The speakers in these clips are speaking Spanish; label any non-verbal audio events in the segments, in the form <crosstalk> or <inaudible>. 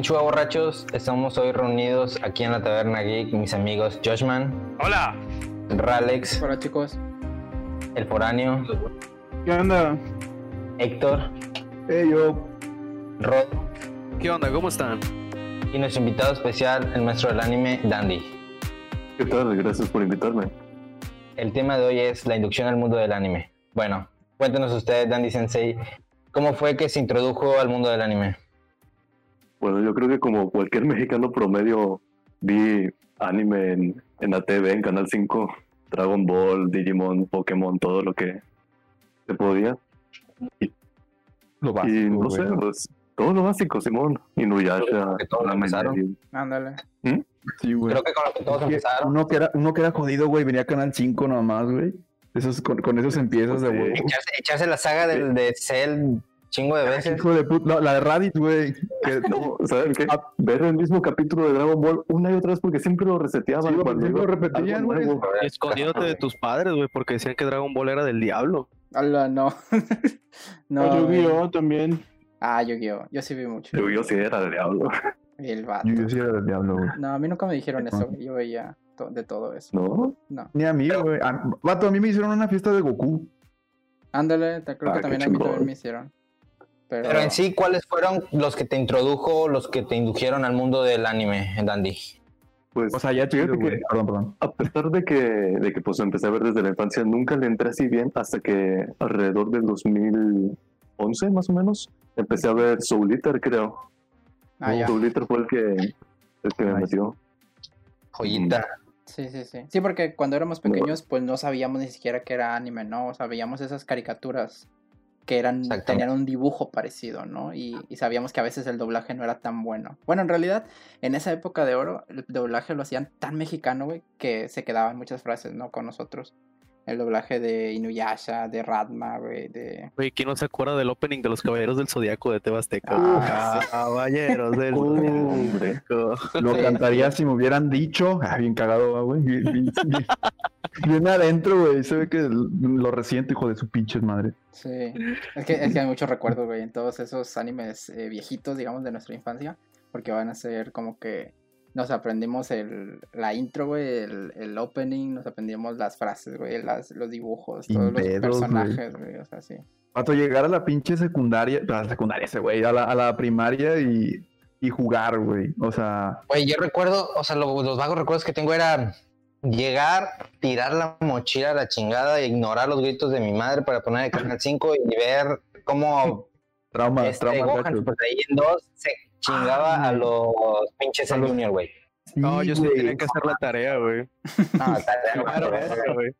Konnichiwa borrachos, estamos hoy reunidos aquí en la Taberna Geek, mis amigos Joshman, Hola. Ralex, Hola chicos. El Foráneo, ¿Qué onda? Héctor, Eh, yo. Rod ¿Qué onda? ¿Cómo están? y nuestro invitado especial, el maestro del anime, Dandy. ¿Qué tal? Gracias por invitarme. El tema de hoy es la inducción al mundo del anime. Bueno, cuéntenos ustedes, Dandy Sensei, ¿cómo fue que se introdujo al mundo del anime? Bueno, yo creo que como cualquier <laughs> mexicano promedio, vi anime en, en la TV, en Canal 5, Dragon Ball, Digimon, Pokémon, todo lo que se podía. Lo y no sé, pues, todo lo básico, Simón. Inuyasha, todos empezaron. Ándale. Sí, güey. Creo que con lo que todos empezaron. Uno que, era, uno que era jodido, güey, venía a Canal 5 nomás, güey. Esos, con, con esos empiezas de güey. Echarse, echarse la saga del, de Cell chingo de veces. Hijo de puta. No, la de Raditz, güey. que- No, ¿saben qué? Ah. Ver el mismo capítulo de Dragon Ball una y otra vez porque siempre lo reseteaban. Sí, cuando siempre lo repetían, güey. Escondiéndote de tus padres, güey, porque decían que Dragon Ball era del diablo. Hola, no. <laughs> no. Ah, güey. Yu-Gi-Oh también. Ah, Yu-Gi-Oh. Yo sí vi mucho. Yo, yo sí era el diablo. El vato. Yo sí era del diablo, güey. No, a mí nunca me dijeron eso. güey. Yo veía to- de todo eso. ¿No? No. Ni a mí, güey. A- Vato, a mí me hicieron una fiesta de Goku. Ándale, creo Ah, que también a mí también me hicieron. Pero, Pero en sí, ¿cuáles fueron los que te introdujo, los que te indujeron al mundo del anime, Dandy? Pues O sea, ya chido, que- Perdón, perdón. A pesar de que, de que pues empecé a ver desde la infancia, nunca le entré así bien hasta que alrededor del 2011 más o menos empecé a ver Soul Eater, creo. Ah, ya. Soul Eater fue el que, el que me Nice. metió. Joyita. Sí, sí, sí. Sí, porque cuando éramos pequeños, pues no sabíamos ni siquiera que era anime, ¿no? O sea, veíamos esas caricaturas que eran, tenían un dibujo parecido, ¿no? Y, y sabíamos que a veces el doblaje no era tan bueno. Bueno, en realidad, en esa época de oro, el doblaje lo hacían tan mexicano, güey, que se quedaban muchas frases, ¿no? Con nosotros. El doblaje de Inuyasha, de Radma, güey, de... Güey, ¿quién no se acuerda del opening de los Caballeros del Zodiaco de Tebasteca? Ah, Caballeros del Hombre. Zodiaco. Lo Sí. cantaría si me hubieran dicho. Ah, bien cagado, ah, güey. Bien adentro, güey. Se ve que lo resiente, hijo de su pinche madre. Sí, es que, es que hay muchos recuerdos, güey, en todos esos animes eh, viejitos, digamos, de nuestra infancia, porque van a ser como que nos aprendimos el, la intro, güey, el, el opening, nos aprendimos las frases, güey, las, los dibujos, Sin todos los pedos, güey. personajes, güey, o sea, sí. Pato, llegar a la pinche secundaria, a la secundaria ese güey, a la, a la primaria y, y jugar, güey. O sea, Oye, yo recuerdo, o sea, lo- los vagos recuerdos que tengo era llegar, tirar la mochila a la chingada e ignorar los gritos de mi madre para poner el canal 5 y ver cómo trauma, este trauma. Gohan. Super Saiyan 2 se chingaba Ah, a los pinches los- Junior, güey. No, yo sí tenía que hacer la tarea, güey. No, <laughs> está- Claro, güey.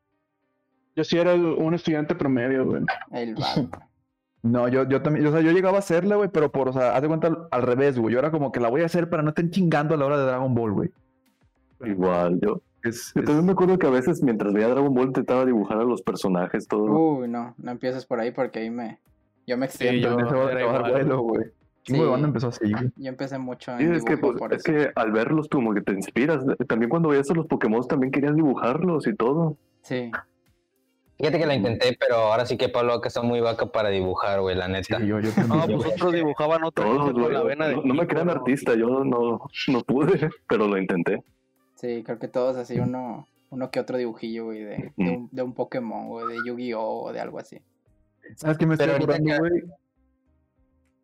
Yo sí era un estudiante promedio, güey. El <laughs> vato. No, yo, yo también, o sea, yo llegaba a hacerla, güey, pero por, o sea, haz de cuenta al, al revés, güey. Yo era como que la voy a hacer para no estén chingando a la hora de Dragon Ball, güey. Igual, yo. Es, Yo es- también me acuerdo que a veces mientras veía Dragon Ball intentaba dibujar a los personajes, todo. Uy, no, no empieces por ahí porque ahí me... Yo me Sí, extiendo. yo- igual. vuelo, güey. Sí. banda empezó así, güey. Yo empecé mucho Sí, en es que, pues, por es eso. que al verlos como que te inspiras. También cuando veías a los Pokémon también querías dibujarlos y todo. Sí, Fíjate que lo intenté, pero ahora sí que Pablo acá está muy vaca para dibujar, güey, la neta. Sí, yo, yo No, pues otros dibujaban la de No, no me crean artista, yo no, no pude, <laughs> pero lo intenté. Sí, creo que todos así uno... Uno que otro dibujillo, güey, de, de, un, de un Pokémon, güey, de Yu-Gi-Oh! o de algo así. ¿Sabes qué me estoy acordando, güey?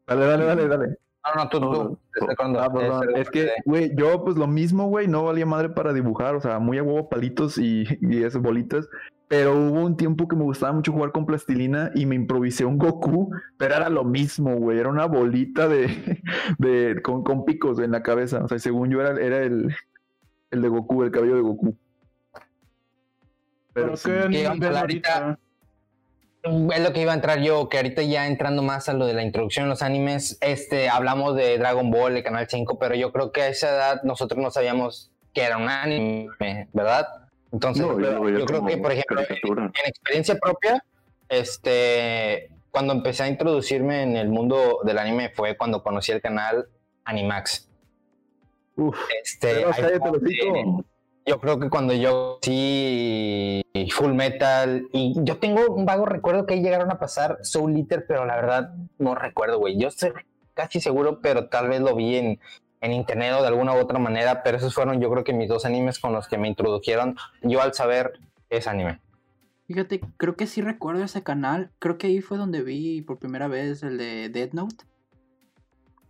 Dale, dale, dale, dale. No, no, tú, tú. No, te estoy acordando. Ah, perdón. Es que, güey, yo pues lo mismo, güey, no valía madre para dibujar, o sea, muy a huevo palitos y, <laughs> y esas bolitas, pero hubo un tiempo que me gustaba mucho jugar con plastilina y me improvisé un Goku, pero era lo mismo, güey, era una bolita de, <laughs> de con, con picos en la cabeza, o sea, según yo era, era el, el de Goku, el cabello de Goku. Pero que ahorita-. Es lo que iba a entrar yo, que ahorita ya entrando más a lo de la introducción en los animes, este, hablamos de Dragon Ball, el Canal 5, pero yo creo que a esa edad nosotros no sabíamos que era un anime, ¿verdad? Entonces, No, yo veía yo creo que, por ejemplo, en, en experiencia propia, este, cuando empecé a introducirme en el mundo del anime fue cuando conocí el canal Animax. Uf, Este, yo creo que cuando yo sí Full Metal y yo tengo un vago recuerdo que ahí llegaron a pasar Soul Eater, pero la verdad no recuerdo, güey. Yo estoy casi seguro, pero tal vez lo vi en en internet o de alguna u otra manera, pero esos fueron yo creo que mis dos animes con los que me introdujeron yo al saber ese anime. Fíjate, creo que sí recuerdo ese canal. Creo que ahí fue donde vi por primera vez el de Dead Note.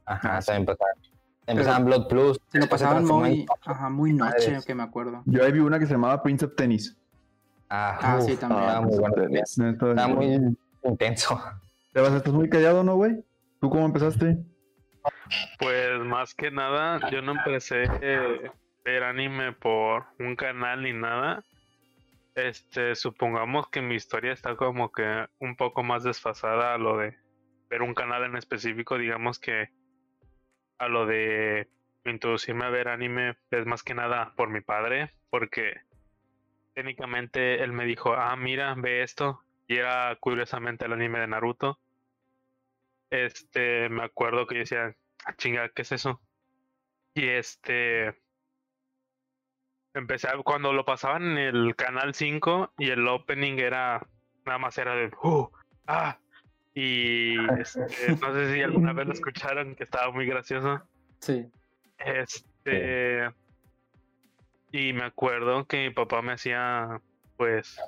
Ajá, también empezaban, empezaban Blood Plus. Se lo pasaban muy, ajá, muy noche, Madres. que me acuerdo. Yo ahí vi una que se llamaba Prince of Tennis. Ah, Ah, sí, también. estaba muy bueno. Estaba muy intenso. Te vas, estás muy callado, ¿no, güey? ¿Tú cómo empezaste? Pues más que nada, yo no empecé a ver anime por un canal ni nada. Este, supongamos que mi historia está como que un poco más desfasada a lo de ver un canal en específico, digamos que a lo de introducirme a ver anime es más que nada por mi padre, porque técnicamente él me dijo, ah, mira, ve esto, y era curiosamente el anime de Naruto. Este, me acuerdo que yo decía, "Ah, chinga, ¿qué es eso? Y este, empecé cuando lo pasaban en el canal 5 y el opening era, nada más era de, "Uh, ah, y <laughs> este, no sé si alguna vez lo escucharon, que estaba muy gracioso. Sí. Este. Y me acuerdo que mi papá me hacía, pues,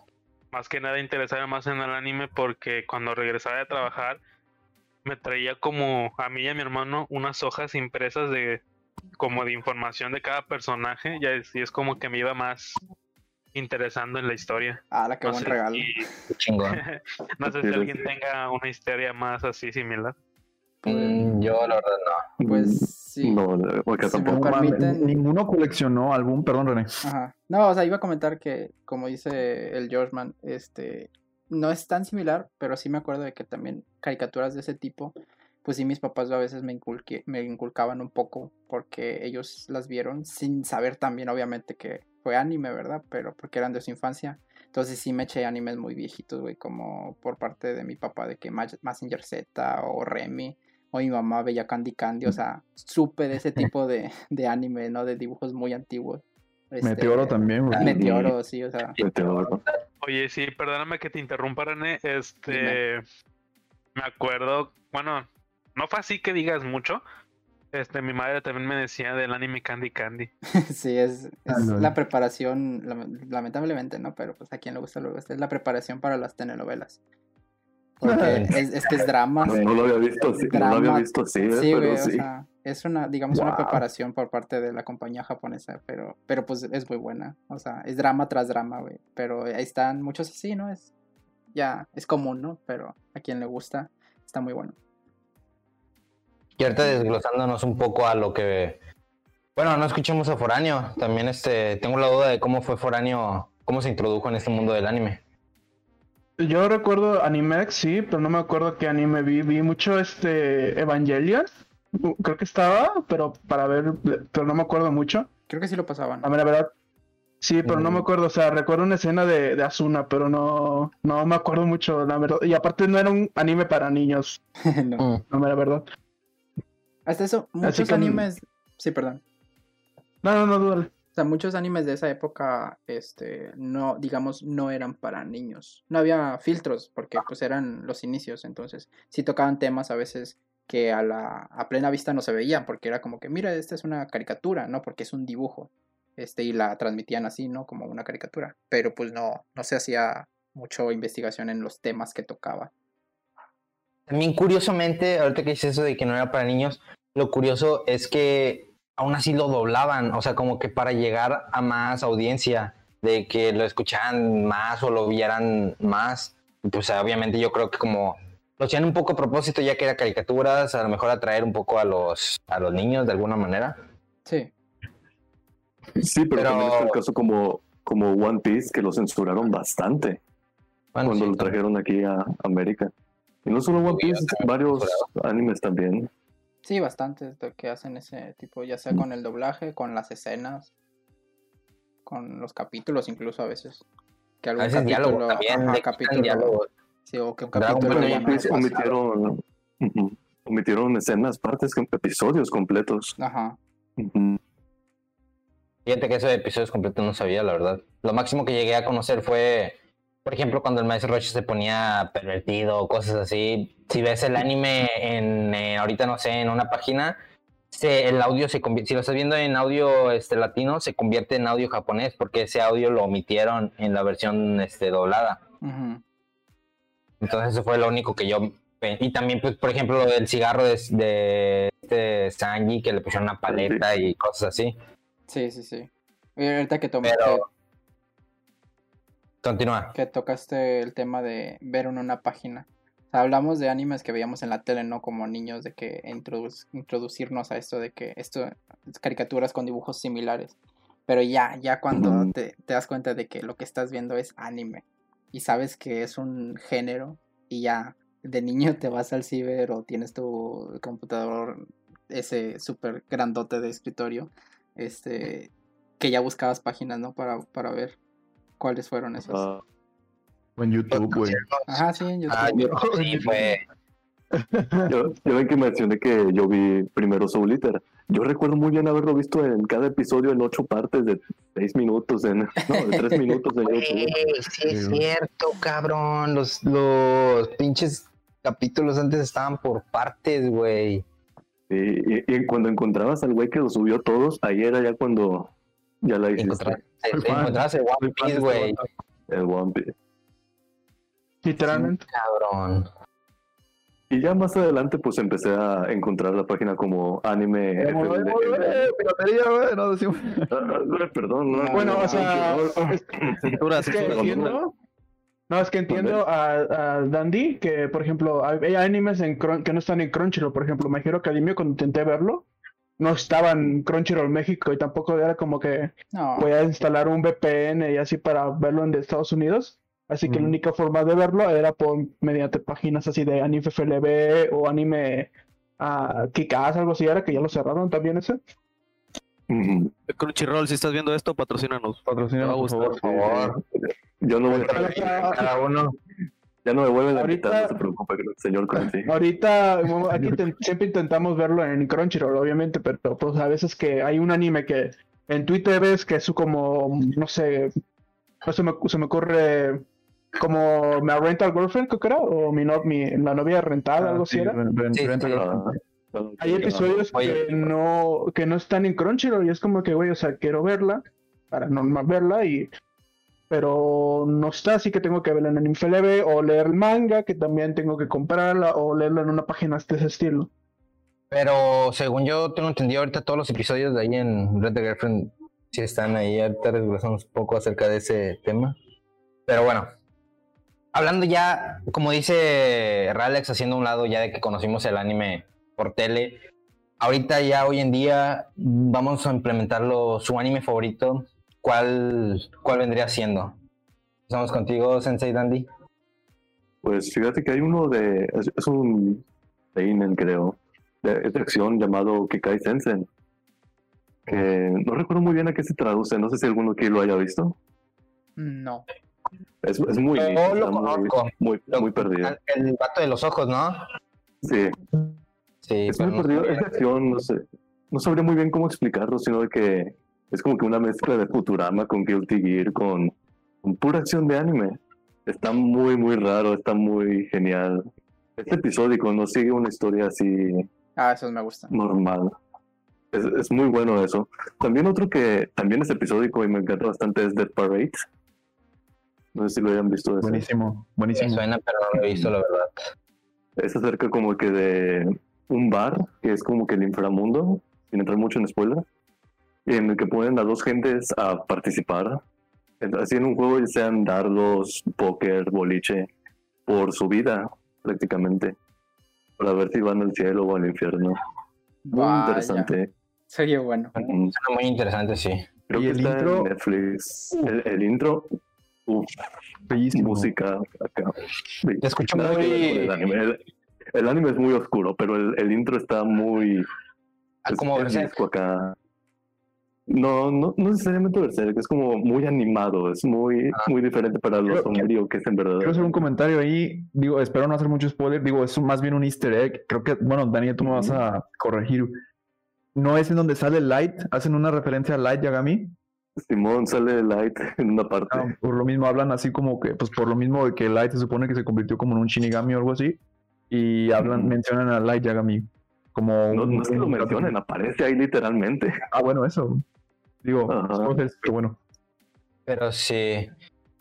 más que nada interesarme más en el anime porque cuando regresaba de trabajar me traía como a mí y a mi hermano unas hojas impresas de como de información de cada personaje y es, y es como que me iba más interesando en la historia. Ah, la que No buen sé regalo. si- chingón. <laughs> no sé si alguien tenga una historia más así similar. Mm, yo la verdad no. Pues sí. No, Sí, me tampoco. Permiten- Ninguno coleccionó álbum, perdón, René. Ajá. No, o sea, iba a comentar que, como dice el Georgeman, este, no es tan similar, pero sí me acuerdo de que también caricaturas de ese tipo, pues sí mis papás a veces me, inculque- me inculcaban un poco porque ellos las vieron sin saber también, obviamente, que fue anime, ¿verdad? Pero porque eran de su infancia. Entonces sí me eché animes muy viejitos, güey, como por parte de mi papá, de que Mazinger Z o Remy, o mi mamá veía Candy Candy, o sea, supe de ese tipo de, <laughs> de anime, ¿no? De dibujos muy antiguos. Este, Meteoro también, güey. Meteoro, sí, o sea. Meteoro. Oye, sí, perdóname que te interrumpa, René. Este, me acuerdo, bueno, no fue así que digas mucho. Este, mi madre también me decía del anime Candy Candy. <laughs> Sí, es, es Ah, no. la preparación, lame- lamentablemente, ¿no? Pero pues a quien le gusta, le gusta. Es la preparación para las telenovelas. Porque es, es que es drama. No, no lo había visto así, no lo había visto así, eh, Sí, pero güey, o sí. sea, es una, digamos, una preparación por parte de la compañía japonesa, pero, pero pues es muy buena. O sea, es drama tras drama, güey. Pero ahí están muchos así, ¿no? Es, ya, es común, ¿no? Pero a quien le gusta, está muy bueno. Y ahorita desglosándonos un poco a lo que. Bueno, no escuchemos a Foráneo. También este, tengo la duda de cómo fue Foráneo, cómo se introdujo en este mundo del anime. Yo recuerdo Animex, sí, pero no me acuerdo qué anime vi. Vi mucho este Evangelion. Uh, Creo que estaba, pero para ver, pero no me acuerdo mucho. Creo que sí lo pasaban. A ver, la verdad. Sí, pero no me Mm. acuerdo. O sea, recuerdo una escena de, de Asuna, pero no, no me acuerdo mucho, la verdad. Y aparte no era un anime para niños, <laughs> No. Mm. no me la verdad. Hasta eso, muchos que- animes. Sí, perdón. No, no, no, dúdale. O sea, muchos animes de esa época, este, no, digamos, no eran para niños. No había filtros, porque pues eran los inicios, entonces sí tocaban temas a veces que a la, a plena vista no se veían, porque era como que, mira, esta es una caricatura, ¿no? Porque es un dibujo. Este, y la transmitían así, ¿no? Como una caricatura. Pero pues no, no se hacía mucho investigación en los temas que tocaba. También curiosamente, ahorita que dices eso de que no era para niños, lo curioso es que aún así lo doblaban, o sea, como que para llegar a más audiencia, de que lo escucharan más o lo vieran más. Pues obviamente yo creo que como lo hacían un poco a propósito, ya que era caricaturas, a lo mejor atraer un poco a los, a los niños de alguna manera. Sí. Sí, pero, Pero- también está el caso como, como One Piece, que lo censuraron bastante Bueno, cuando sí, lo trajeron aquí a América. Y no solo One Piece, varios animes también. Sí, bastantes de que hacen ese tipo, ya sea con el doblaje, con las escenas, con los capítulos incluso a veces. Que A algún veces diálogo capítulo, también, ajá, capítulo, diálogos. sí, o que un capítulo ya no es omitieron, omitieron escenas, partes, episodios completos. Ajá. Fíjate que eso de episodios completos no sabía, la verdad. Lo máximo que llegué a conocer fue, por ejemplo, cuando el maestro Roche se ponía pervertido o cosas así. Si ves el anime en, eh, ahorita no sé, en una página, se- el audio se convierte, si lo estás viendo en audio este latino, se convierte en audio japonés, porque ese audio lo omitieron en la versión este doblada. Entonces eso fue lo único que yo y también pues por ejemplo lo del cigarro de, de este Sanji que le pusieron una paleta y cosas así. Sí, sí, sí. Y ahorita que, tom- Pero- Continúa. que, tocaste el tema de ver en una página. O sea, hablamos de animes que veíamos en la tele, ¿no? Como niños, de que introdu- introducirnos a esto de que esto caricaturas con dibujos similares. Pero ya, ya cuando te, te das cuenta de que lo que estás viendo es anime y sabes que es un género y ya de niño te vas al ciber o tienes tu computador ese súper grandote de escritorio, este, que ya buscabas páginas, ¿no? Para, para ver cuáles fueron esos. Ah, O en YouTube, güey. Ajá, sí, en YouTube. Ah, yo sí fue. <laughs> yo, yo ven que mencioné que yo vi primero Soul Eater. Yo recuerdo muy bien haberlo visto en cada episodio en ocho partes de seis minutos, en, <laughs> no, de tres minutos en YouTube. Güey, sí es Sí, güey. cierto, cabrón. Los, los pinches capítulos antes estaban por partes, güey. Y, y- y cuando encontrabas al güey que lo subió todos, ahí era ya cuando ya la hiciste. Encontrar, Soy te fan. encontrabas el Soy One Piece, güey. El One Piece. Literalmente. Cabrón. Y ya más adelante pues empecé a encontrar la página como anime Eh, güey, no decimos. <laughs> Ah, ah, Perdón, no. Bueno, no, o sea, entiendo. No, es que entiendo a, a Dandy que, por ejemplo, hay, hay animes en Cron- que no están en Crunchyroll. Por ejemplo, My Hero Academia, cuando intenté verlo, no estaba en Crunchyroll México y tampoco era como que No, voy a instalar un VPN y así para verlo en de Estados Unidos. Así que la Ujú. única forma de verlo era por mediante páginas así de anime FLB o anime uh, Kick-Ass, algo así, era que ya lo cerraron también ese. Crunchyroll, si estás viendo esto, patrocínanos. A por favor. Por favor. Yo no voy a Cada uno. Ya no me vuelven a Ahorita- invitar, no se preocupe, señor Crunchy. <laughs> Ahorita, aquí te- siempre intentamos verlo en Crunchyroll, obviamente, pero pues a veces que hay un anime que en Twitter ves que es como, no sé, no se me, se me ocurre como My Rental Girlfriend, creo que era, o mi, no- mi la novia rentada, algo así Sí, era. Sí, sí. Ah, Hay episodios Oye. que no, que no están en Crunchyroll y es como que, güey, o sea, quiero verla, para normal verla y... Pero no está, así que tengo que verla en FLB o leer el manga, que también tengo que comprarla o leerla en una página de ese estilo. Pero según yo tengo entendido ahorita todos los episodios de ahí en Red Dead Girlfriend sí están ahí. Ahorita desglosamos un poco acerca de ese tema. Pero bueno. Hablando ya, como dice Ralex, haciendo un lado ya de que conocimos el anime por tele. Ahorita ya hoy en día vamos a implementarlo su anime favorito. ¿Cuál, cuál vendría siendo? Estamos contigo, Sensei Dandy. Pues fíjate que hay uno de. Es, es un. Seinen, creo. De, es de acción llamado Kikai Sensen. Que no recuerdo muy bien a qué se traduce. No sé si alguno aquí lo haya visto. no. Es, es muy. Yo nicho, lo está muy, conozco. muy, muy perdido. El vato de los ojos, ¿no? Sí, Sí, es muy no perdido. Es de acción, no sé. No sabría muy bien cómo explicarlo, sino de que es como que una mezcla de Futurama con Guilty Gear, con, con pura acción de anime. Está muy, muy raro, está muy genial. Este episódico no sigue una historia así Ah, esos me gustan. normal. Es, es muy bueno eso. También otro que también es episódico y me encanta bastante es Dead Parade. No sé si lo hayan visto ese. Buenísimo, Me buenísimo. suena, pero no lo he visto, la verdad. Es acerca como que de un bar, que es como que el inframundo, sin entrar mucho en spoiler, en el que ponen a dos gentes a participar. Así en un juego, ya sean dardos, póker, boliche, por su vida, prácticamente. Para ver si van al cielo o al infierno. Muy Vaya. interesante. Sería bueno. Mm, Suena muy interesante, sí. Creo ¿Y que el está intro? en Netflix. El, el intro, uf, Bellísimo. música acá. Sí, Te escucho muy- el anime. El, el anime es muy oscuro, pero el, el intro está muy. Ah, es- como acá. No, no, no necesariamente Berserk, es como muy animado, es muy, Ah. muy diferente para lo sombrío que es en verdad. Quiero hacer un comentario ahí. Digo, espero no hacer mucho spoiler. Digo, es más bien un easter egg. Creo que, bueno, Daniel, tú me vas a corregir. No es en donde sale Light. Hacen una referencia a Light Yagami. Simón sale Light <laughs> en una parte. Ah, por lo mismo hablan así como que, pues por lo mismo de que Light se supone que se convirtió como en un Shinigami o algo así. Y hablan, mencionan a Light Yagami Como No, un- no es que lo mencionen, aparece ahí literalmente. Ah, bueno, eso. Digo, spoilers, pero bueno. Pero sí.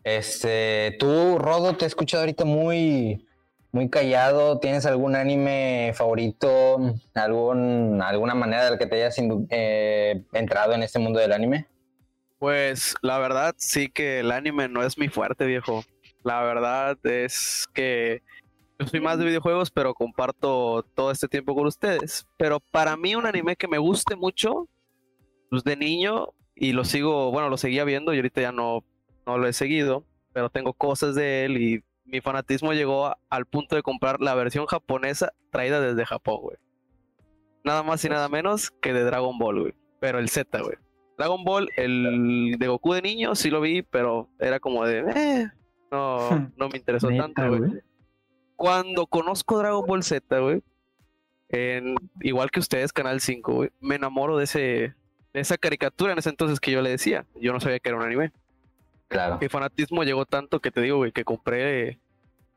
Este, tú, Rodo, te he escuchado ahorita muy, muy callado. ¿Tienes algún anime favorito? ¿Algún, ¿Alguna manera de la que te hayas eh, entrado en este mundo del anime? Pues la verdad sí que el anime no es mi fuerte, viejo. La verdad es que yo soy más de videojuegos, pero comparto todo este tiempo con ustedes. Pero para mí un anime que me guste mucho, de niño, y lo sigo, bueno, lo seguía viendo y ahorita ya no, no lo he seguido, pero tengo cosas de él y mi fanatismo llegó a- al punto de comprar la versión japonesa traída desde Japón, güey. Nada más y nada menos que de Dragon Ball, güey. Pero el Z, güey. Dragon Ball, el de Goku de niño, sí lo vi, pero era como de, eh, no, <laughs> no me interesó tanto, güey. Cuando conozco Dragon Ball Z, güey, igual que ustedes, Canal 5, güey, me enamoro de ese, esa caricatura en ese entonces que yo le decía. Yo no sabía que era un anime. Claro. Mi fanatismo llegó tanto que te digo, güey, que compré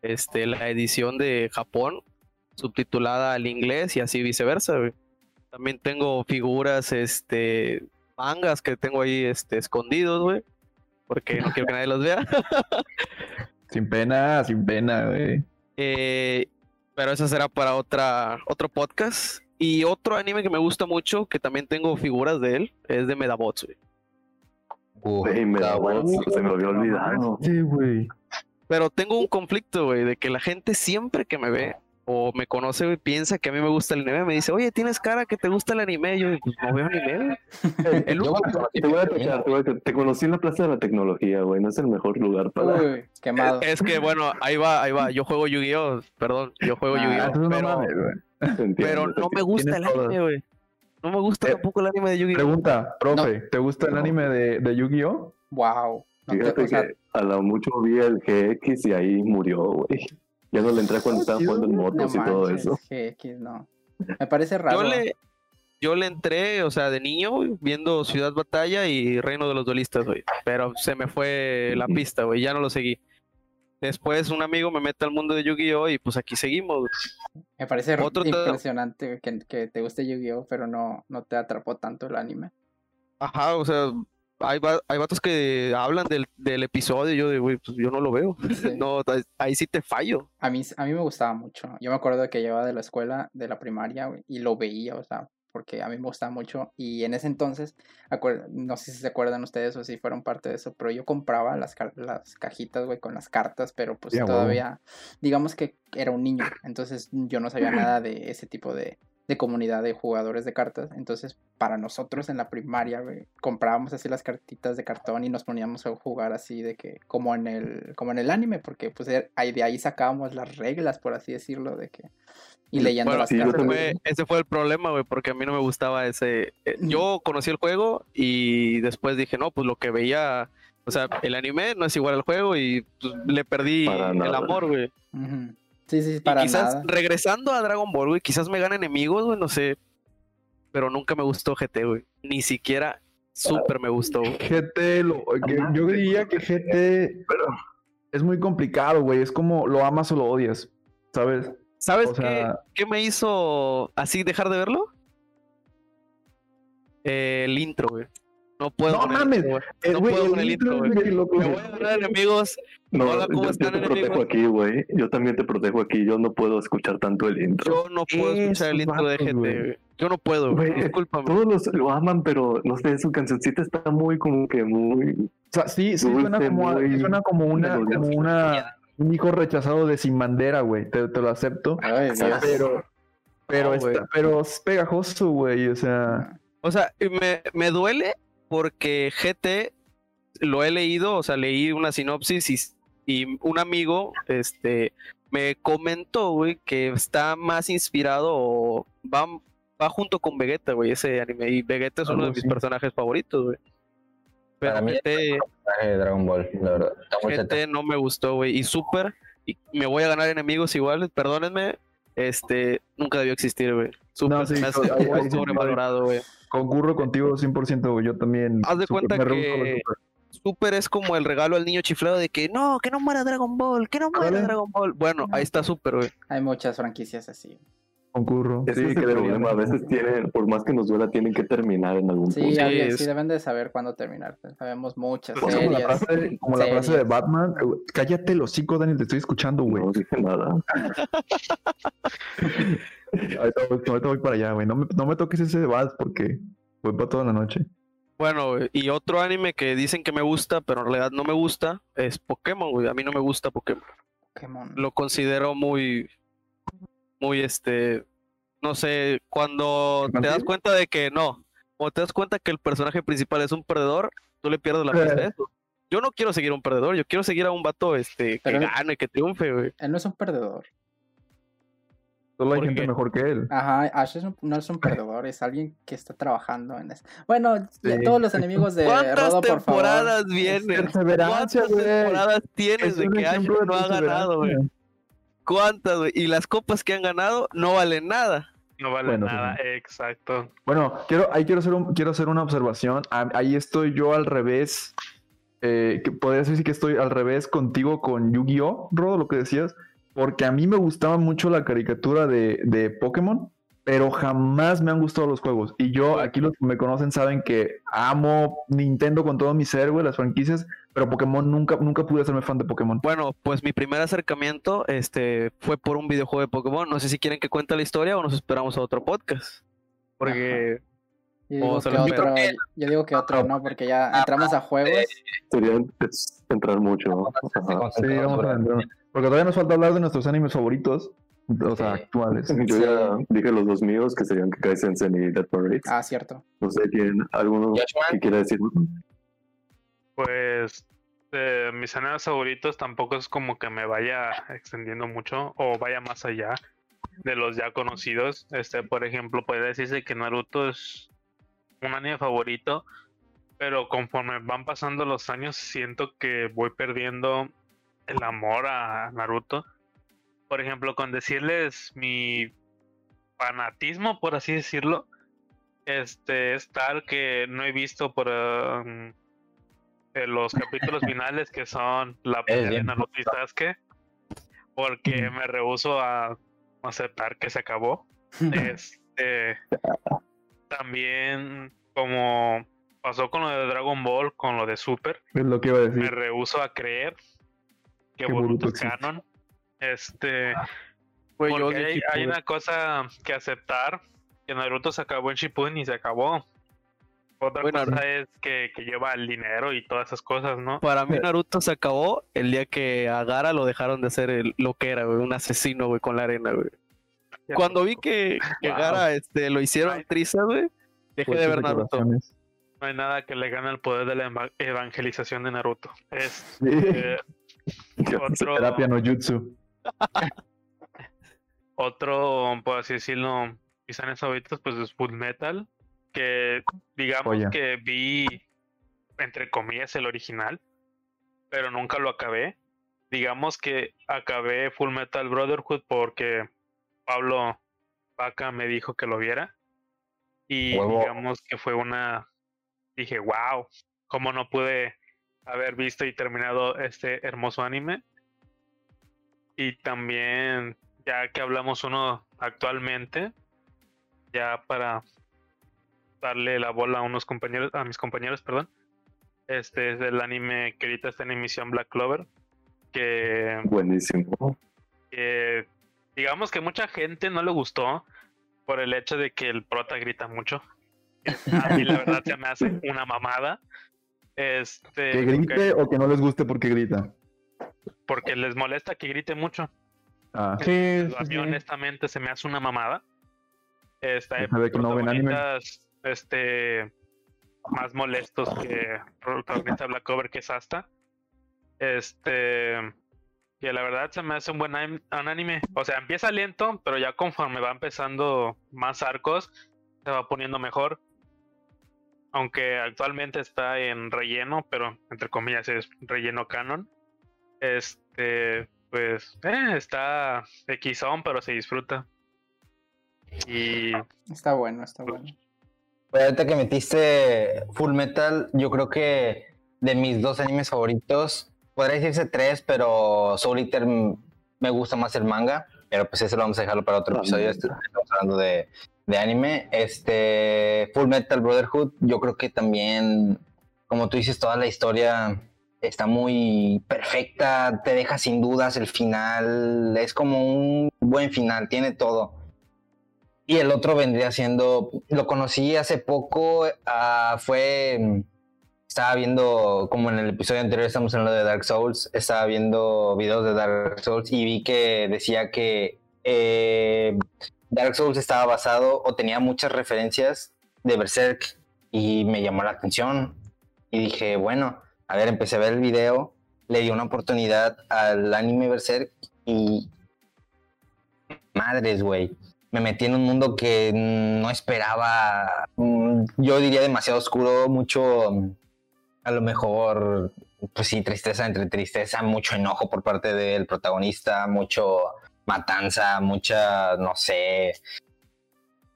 este, la edición de Japón subtitulada al inglés y así viceversa, güey. También tengo figuras, este, mangas que tengo ahí, este, escondidos, güey. Porque no quiero que nadie los vea. <laughs> Sin pena, sin pena, güey. Eh, pero eso será para otra, otro podcast. Y otro anime que me gusta mucho, que también tengo figuras de él, es de Medabots, güey. Güey, me da Medabots. se me había olvidado. Sí, güey. Pero tengo un conflicto, güey, de que la gente siempre que me ve o me conoce, güey, piensa que a mí me gusta el anime. Me dice, oye, tienes cara que te gusta el anime. Y yo, pues no veo anime. El Yo Te voy a tocar, te voy a. Te conocí en la Plaza de la Tecnología, güey. No es el mejor lugar para. Uy, quemado. es que, bueno, ahí va, ahí va. Yo juego Yu-Gi-Oh! Perdón, yo juego Ah, Yu-Gi-Oh! no Pero, mames, pero no me gusta el anime, güey. No me gusta Eh, tampoco el anime de Yu-Gi-Oh! Pregunta, profe, ¿te gusta el No. anime de, de Yu-Gi-Oh? Wow. No Fíjate que a lo mucho vi el GX y ahí murió, güey. Ya no le entré cuando estaba jugando en no motos y todo manches, eso. GX, no. Me parece raro. Yo le, yo le entré, o sea, de niño, viendo Ciudad Batalla y Reino de los Duelistas, güey. Pero se me fue la <laughs> pista, güey, ya no lo seguí. Después un amigo me mete al mundo de Yu-Gi-Oh! y pues aquí seguimos. Me parece Otro te- impresionante que, que te guste Yu-Gi-Oh, pero no, no te atrapó tanto el anime. Ajá, o sea, hay, va- hay vatos que hablan del, del episodio y yo güey, pues yo no lo veo. Sí. <laughs> No, ahí- sí te fallo. A mí, a mí me gustaba mucho. Yo me acuerdo que llevaba de la escuela, de la primaria, y lo veía, o sea, porque a mí me gustaba mucho. Y en ese entonces, no sé si se acuerdan ustedes o si fueron parte de eso, pero yo compraba las, las cajitas, güey, con las cartas, pero pues todavía, digamos que era un niño, entonces yo no sabía nada de ese tipo de, de comunidad de jugadores de cartas. Entonces, para nosotros en la primaria, güey, comprábamos así las cartitas de cartón y nos poníamos a jugar así de que, como en el, como en el anime, porque pues de ahí sacábamos las reglas, por así decirlo, de que. Y leyendo Bueno, las sí, cartas. fue, ese fue el problema, güey, porque a mí no me gustaba ese... eh, Yo conocí el juego y después dije, no, pues lo que veía... O sea, el anime no es igual al juego y pues, le perdí el amor, güey. Sí, sí, Y para quizás nada. regresando a Dragon Ball, güey, quizás me gane enemigos, güey, no sé. Pero nunca me gustó GT, güey. Ni siquiera súper me gustó, güey. GT, lo- yo diría que GT es muy complicado, güey. Es como lo amas o lo odias, ¿sabes? ¿Sabes O sea- qué, qué me hizo así dejar de verlo? Eh, el intro, güey. No puedo. No mames, güey. Eh, No puedo el con el intro güey. Me voy a ganar enemigos. No, Hola, ¿cómo yo, yo están, te protejo aquí, güey. Yo también te protejo aquí. Yo no puedo escuchar tanto el intro. Yo no puedo escuchar el intro de güey. güey. Yo no puedo, güey. Güey, Discúlpame. Todos los, lo aman, pero no sé, su cancioncita está muy, como que muy. O sea, sí, sí Dulce, suena como, muy suena como una, como una un hijo rechazado de sin bandera, güey. Te, te lo acepto. Ay, Dios. Pero, pero, No, güey. está- pero es pegajoso, güey. O sea, O sea, me, me duele porque GT lo he leído, o sea, leí una sinopsis y, y un amigo este, me comentó, güey, que está más inspirado o va, va junto con Vegeta, güey, ese anime. Y Vegeta es uno de mis personajes favoritos, güey. Pero Para mí GT, personaje de Dragon Ball, la verdad. Está muy GT no me gustó, güey. Y Super, y me voy a ganar enemigos iguales, perdónenme, este, nunca debió existir, güey. Super No, sí, me hace sobrevalorado, güey. concurro contigo 100%, güey. Yo también. Haz de cuenta que- super. Super es como el regalo al niño chiflado de que no, que no muera Dragon Ball, que no muera. Dragon Ball. Bueno, ahí está Super, güey. Hay muchas franquicias así. Concurro. Ese Sí, es que el problema. A veces tienen, por más que nos duela, tienen que terminar en algún Sí, punto. alguien- es- sí deben de saber cuándo terminar. Sabemos muchas Pues Como la series. frase, como la frase de. Batman. Cállate el hocico, Daniel, te estoy escuchando, güey. No dije nada. <laughs> Ahorita, voy- ahorita voy para allá, güey. No me, no me toques ese Bat porque voy para toda la noche. Bueno, y otro anime que dicen que me gusta, pero en realidad no me gusta, es Pokémon, güey. A mí no me gusta Pokémon. Pokémon. Lo considero muy, muy este, no sé, cuando te das cuenta de que no, cuando te das cuenta que el personaje principal es un perdedor, tú le pierdes la pista a Eh. eso. Yo no quiero seguir a un perdedor, yo quiero seguir a un vato este que Pero- gane, que triunfe, güey. Él no es un perdedor. Solo hay ¿Por gente qué? mejor que él. Ajá, Ash es un- no es un <laughs> perdedor, es alguien que está trabajando en eso. Bueno, Sí. todos los enemigos de ¿Cuántas Rodo, por favor. temporadas vienen? ¿Cuántas temporadas tienes Es de que Ash no ha ganado, güey? ¿Cuántas, güey? Y las copas que han ganado no valen nada. No vale Bueno, nada, sí. exacto. Bueno, quiero, ahí quiero hacer, un- quiero hacer una observación. Ah, Ahí estoy yo al revés. Eh, que podría decir que estoy al revés contigo con Yu-Gi-Oh, Rodo, lo que decías. Porque a mí me gustaba mucho la caricatura de, de Pokémon, pero jamás me han gustado los juegos. Y yo, aquí los que me conocen saben que amo Nintendo con todo mi ser, güey, las franquicias, pero Pokémon nunca, nunca pude hacerme fan de Pokémon. Bueno, pues mi primer acercamiento este, fue por un videojuego de Pokémon. No sé si quieren que cuente la historia o nos esperamos a otro podcast. Porque Yo digo, que otro, yo digo que otro no, porque ya entramos a juegos. Sería es- entrar mucho. Sí, vamos a entrar. Porque todavía nos falta hablar de nuestros animes favoritos, o sea, Sí. actuales. <laughs> Yo ya dije los dos míos, que serían Kai Sensen y Dead Parade. Ah, cierto. No sé, ¿tienen alguno que quiera decir? Pues eh, mis animes favoritos tampoco es como que me vaya extendiendo mucho o vaya más allá de los ya conocidos. Este, por ejemplo, puede decirse que Naruto es un anime favorito, pero conforme van pasando los años siento que voy perdiendo el amor a Naruto. Por ejemplo, con decirles mi fanatismo, por así decirlo, este es tal que no he visto por um, los capítulos <laughs> finales que son la pelea de. Naruto y Sasuke, porque me rehuso a aceptar que se acabó. <laughs> Este, también como pasó con lo de Dragon Ball, con lo de Super, Es lo que iba a me rehuso a creer que Que Boruto Boruto es existe. canon. Este, porque hay, una cosa que aceptar, que Naruto se acabó en Shippuden y se acabó. Otra Bueno, cosa es que, que lleva el dinero y todas esas cosas, ¿no? Para mí Naruto se acabó el día que a Gara lo dejaron de hacer el- lo que era, güey, un asesino, güey, con la arena, güey. Cuando vi que, que Wow. Gara este, lo hicieron triza, güey, dejé de Fuertes ver Naruto. No hay nada que le gane el poder de la eva- evangelización de Naruto. Es Sí. eh, <laughs> otro, Terapia no jutsu. <laughs> otro, por así decirlo, mis favoritos, pues es Full Metal, que digamos que vi, entre comillas, el original, pero nunca lo acabé. Digamos que acabé Full Metal Brotherhood porque Pablo Vaca me dijo que lo viera. Y Huevo. digamos que fue una... Dije, wow, ¿cómo no pude haber visto y terminado este hermoso anime? Y también, ya que hablamos uno actualmente, ya para darle la bola a unos compañeros, a mis compañeros, perdón. Este es el anime que ahorita está en emisión Black Clover. Que, Buenísimo. que digamos que mucha gente no le gustó por el hecho de que el prota grita mucho. A mí la verdad se me hace una mamada. Este, Que porque- grite o que no les guste porque grita. porque les molesta que grite mucho. Ah, Sí, A sí, mí sí. honestamente se me hace una mamada. Este, hay que no ven este, más molestos que de Black Cover, que es Asta. Este, que la verdad se me hace un buen anime. O sea, empieza lento, pero ya conforme va empezando más arcos, se va poniendo mejor. Aunque actualmente está en relleno, pero entre comillas es relleno canon. Este, pues, eh, está Xon, pero se disfruta. Y Está bueno, está bueno. Pues ahorita que metiste Full Metal, yo creo que de mis dos animes favoritos, podría decirse tres, pero Soul Eater me gusta más el manga. pero pues eso lo vamos a dejarlo para otro episodio. Este- Estamos hablando de, de anime. Este Full Metal Brotherhood, yo creo que también, como tú dices, toda la historia está muy perfecta, te deja sin dudas el final, es como un buen final, tiene todo. Y el otro vendría siendo, lo conocí hace poco, ah, fue, estaba viendo, como en el episodio anterior estamos hablando de Dark Souls, estaba viendo videos de Dark Souls y vi que decía que eh, Dark Souls estaba basado o tenía muchas referencias de Berserk y me llamó la atención y dije, bueno, a ver, empecé a ver el video, le di una oportunidad al anime Berserk y madres, güey. Me metí en un mundo que no esperaba, mm, yo diría demasiado oscuro, mucho, mm, a lo mejor, pues sí, tristeza entre tristeza, mucho enojo por parte del protagonista, mucho matanza, mucha, no sé,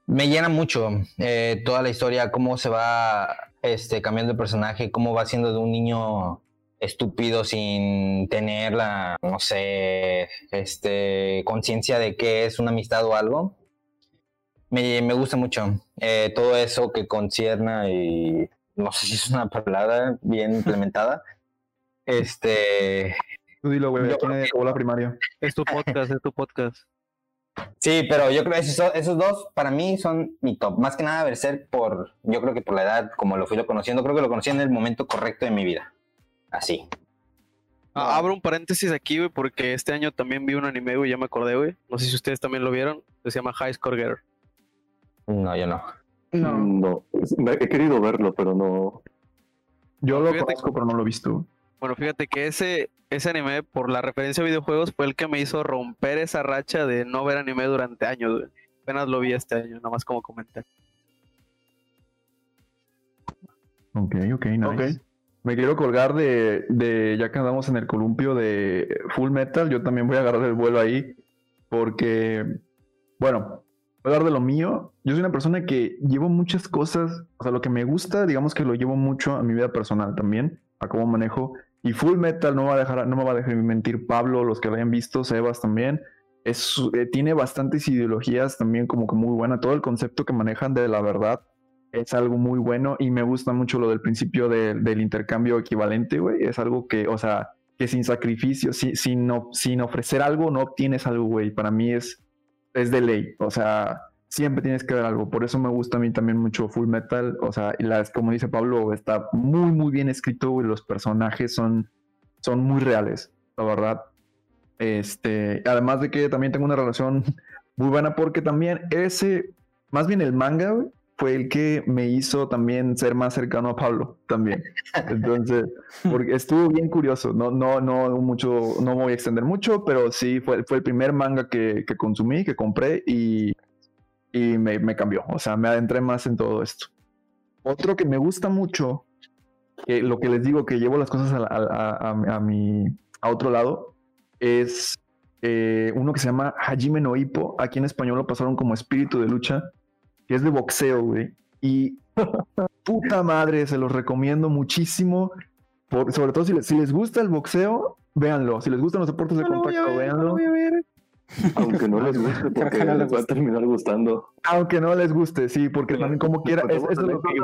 me llena mucho eh, toda la historia, cómo se va este, cambiando el personaje, cómo va siendo de un niño estúpido sin tener la, no sé, este, conciencia de que es una amistad o algo. Me, me gusta mucho eh, todo eso que concierna y no sé si es una palabra bien <laughs> implementada. Este, Tú dilo, güey, Yo ¿a quién creo que- acabó la primaria? Es tu podcast, es tu podcast. Sí, pero yo creo que esos, esos dos para mí son mi top. Más que nada Berserk por, yo creo que por la edad, como lo fui lo conociendo, creo que lo conocí en el momento correcto de mi vida. Así. Ah, abro un paréntesis aquí, güey, porque este año también vi un anime, güey, ya me acordé, güey. No sé si ustedes también lo vieron. Se llama High Score Girl. No, yo no. No. No, me- he querido verlo, pero no. Yo lo Fíjate- conozco, pero no lo he visto. Bueno, fíjate que ese, ese anime, por la referencia a videojuegos, fue el que me hizo romper esa racha de no ver anime durante años, güey. Apenas lo vi este año, nada más como comentar. Ok, ok, nice. Ok. Me quiero colgar de, de, ya que andamos en el columpio de Full Metal, yo también voy a agarrar el vuelo ahí, porque, bueno, voy a hablar de lo mío. Yo soy una persona que llevo muchas cosas, o sea, lo que me gusta, digamos que lo llevo mucho a mi vida personal también, a cómo manejo. Y Full Metal no, va a dejar, no me va a dejar mentir Pablo, los que lo hayan visto, Sebas también. Es, eh, tiene bastantes ideologías también como que muy buena. Todo el concepto que manejan de la verdad es algo muy bueno y me gusta mucho lo del principio de- del intercambio equivalente, güey. Es algo que, o sea, que sin sacrificio, si- sin, sin ofrecer algo, no obtienes algo, güey. Para mí es, es de ley. O sea, siempre tienes que dar algo. Por eso me gusta a mí también mucho Full Metal. O sea, y las, como dice Pablo, está muy, muy bien escrito, güey. Los personajes son, son muy reales, la verdad. Este, además de que también tengo una relación <laughs> muy buena porque también ese, más bien el manga, fue el que me hizo también ser más cercano a Pablo también. Entonces, <laughs> porque estuvo bien curioso. No, no, no mucho, no me voy a extender mucho, pero sí fue, fue el primer manga que, que consumí, que compré y, y me, me cambió. O sea, me adentré más en todo esto. Otro que me gusta mucho, que lo que les digo, que llevo las cosas a, a- a- a mi a otro lado, es eh, uno que se llama Hajime no Ippo. Aquí en español lo pasaron como Espíritu de Lucha, es de boxeo, güey. Y <laughs> puta madre, se los recomiendo muchísimo. por- sobre todo si les, si les gusta el boxeo, véanlo. Si les gustan los deportes de contacto, véanlo. Aunque no les guste, <laughs> porque que no les va a terminar gustando. Aunque no les guste, sí, porque también como quiera. es- lo que-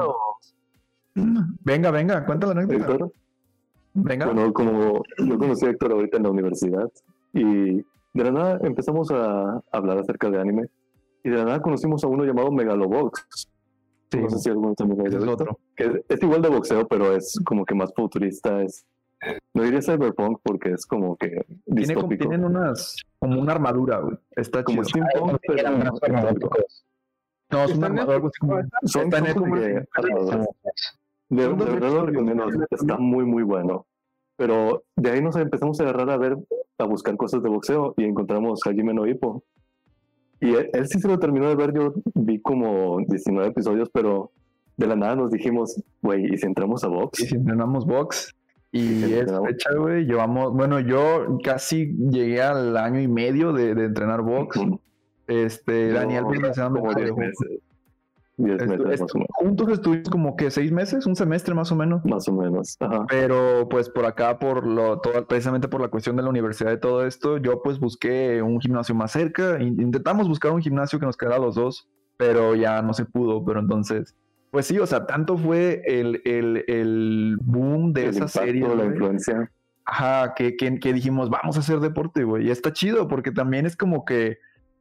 Venga, venga, cuéntala la anécdota. Héctor, Venga. bueno, como yo conocí a Héctor ahorita en la universidad y de la nada empezamos a hablar acerca de anime y de la nada conocimos a uno llamado Megalobox. Sí, no sé si alguno también es visto. otro. Que es, es igual de boxeo, pero es como que más futurista. Es, no diría cyberpunk porque es como que Tiene distópico. tienen unas, como una armadura, güey. Está como chido. steampunk, pero. No, es una armadura, algo así como. Son, Está son como que armaduras. De, de verdad lo recomiendo, está muy muy bueno. Pero de ahí nos empezamos a agarrar a ver, a buscar cosas de boxeo y encontramos a Hajime no Ippo. Y él, él sí se lo terminó de ver, yo vi como 19 episodios, pero de la nada nos dijimos, güey, ¿y si entramos a Y box? si entrenamos box. Y Sí, es fecha, güey. Llevamos, bueno, yo casi llegué al año y medio de, de entrenar box. Este, Daniel, como 10 dejó. meses. 10 Estu- meses estu- más o menos. juntos estuvimos como que seis meses, un semestre más o menos. Más o menos. Ajá. Pero pues por acá, por lo, todo, precisamente por la cuestión de la universidad y todo esto, yo pues busqué un gimnasio más cerca. In- Intentamos buscar un gimnasio que nos quedara a los dos, pero ya no se pudo. Pero entonces, pues sí, o sea, tanto fue el, el, el boom de El esa serie. la influencia. Ajá, que, que, que dijimos, vamos a hacer deporte, güey. Y está chido porque también es como que,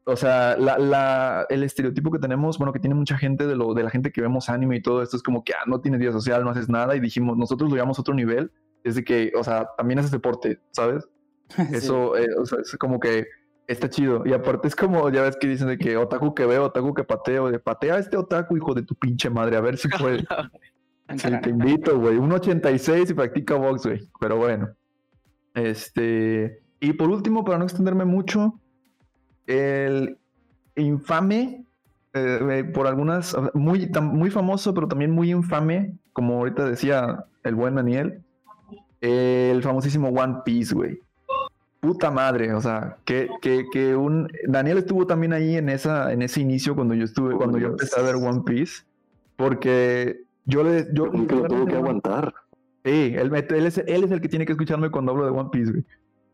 o sea, la, la, el estereotipo que tenemos, bueno, que tiene mucha gente de, lo, de la gente que vemos anime y todo esto, es como que, ah, no tienes vida social, no haces nada. Y dijimos, nosotros lo llevamos a otro nivel. Es de que, o sea, también haces deporte, ¿sabes? <laughs> Eso, eh, o sea, es como que está chido. Y aparte es como, ya ves que dicen de que otaku que veo, otaku que pateo, de patea a este otaku, hijo de tu pinche madre, a ver si puede. <laughs> Sí, te invito, güey. Un 86 y practica box, güey. Pero bueno. Este. Y por último, para no extenderme mucho, el infame, eh, eh, por algunas, muy, muy famoso, pero también muy infame, como ahorita decía el buen Daniel, el famosísimo One Piece, güey. Puta madre, o sea, que, que, que un... Daniel estuvo también ahí en, esa, en ese inicio cuando yo estuve, cuando yo empecé a ver One Piece, porque yo le... Yo, que lo tuvo que aguantar. Sí, él, él es, él es el que tiene que escucharme cuando hablo de One Piece, güey.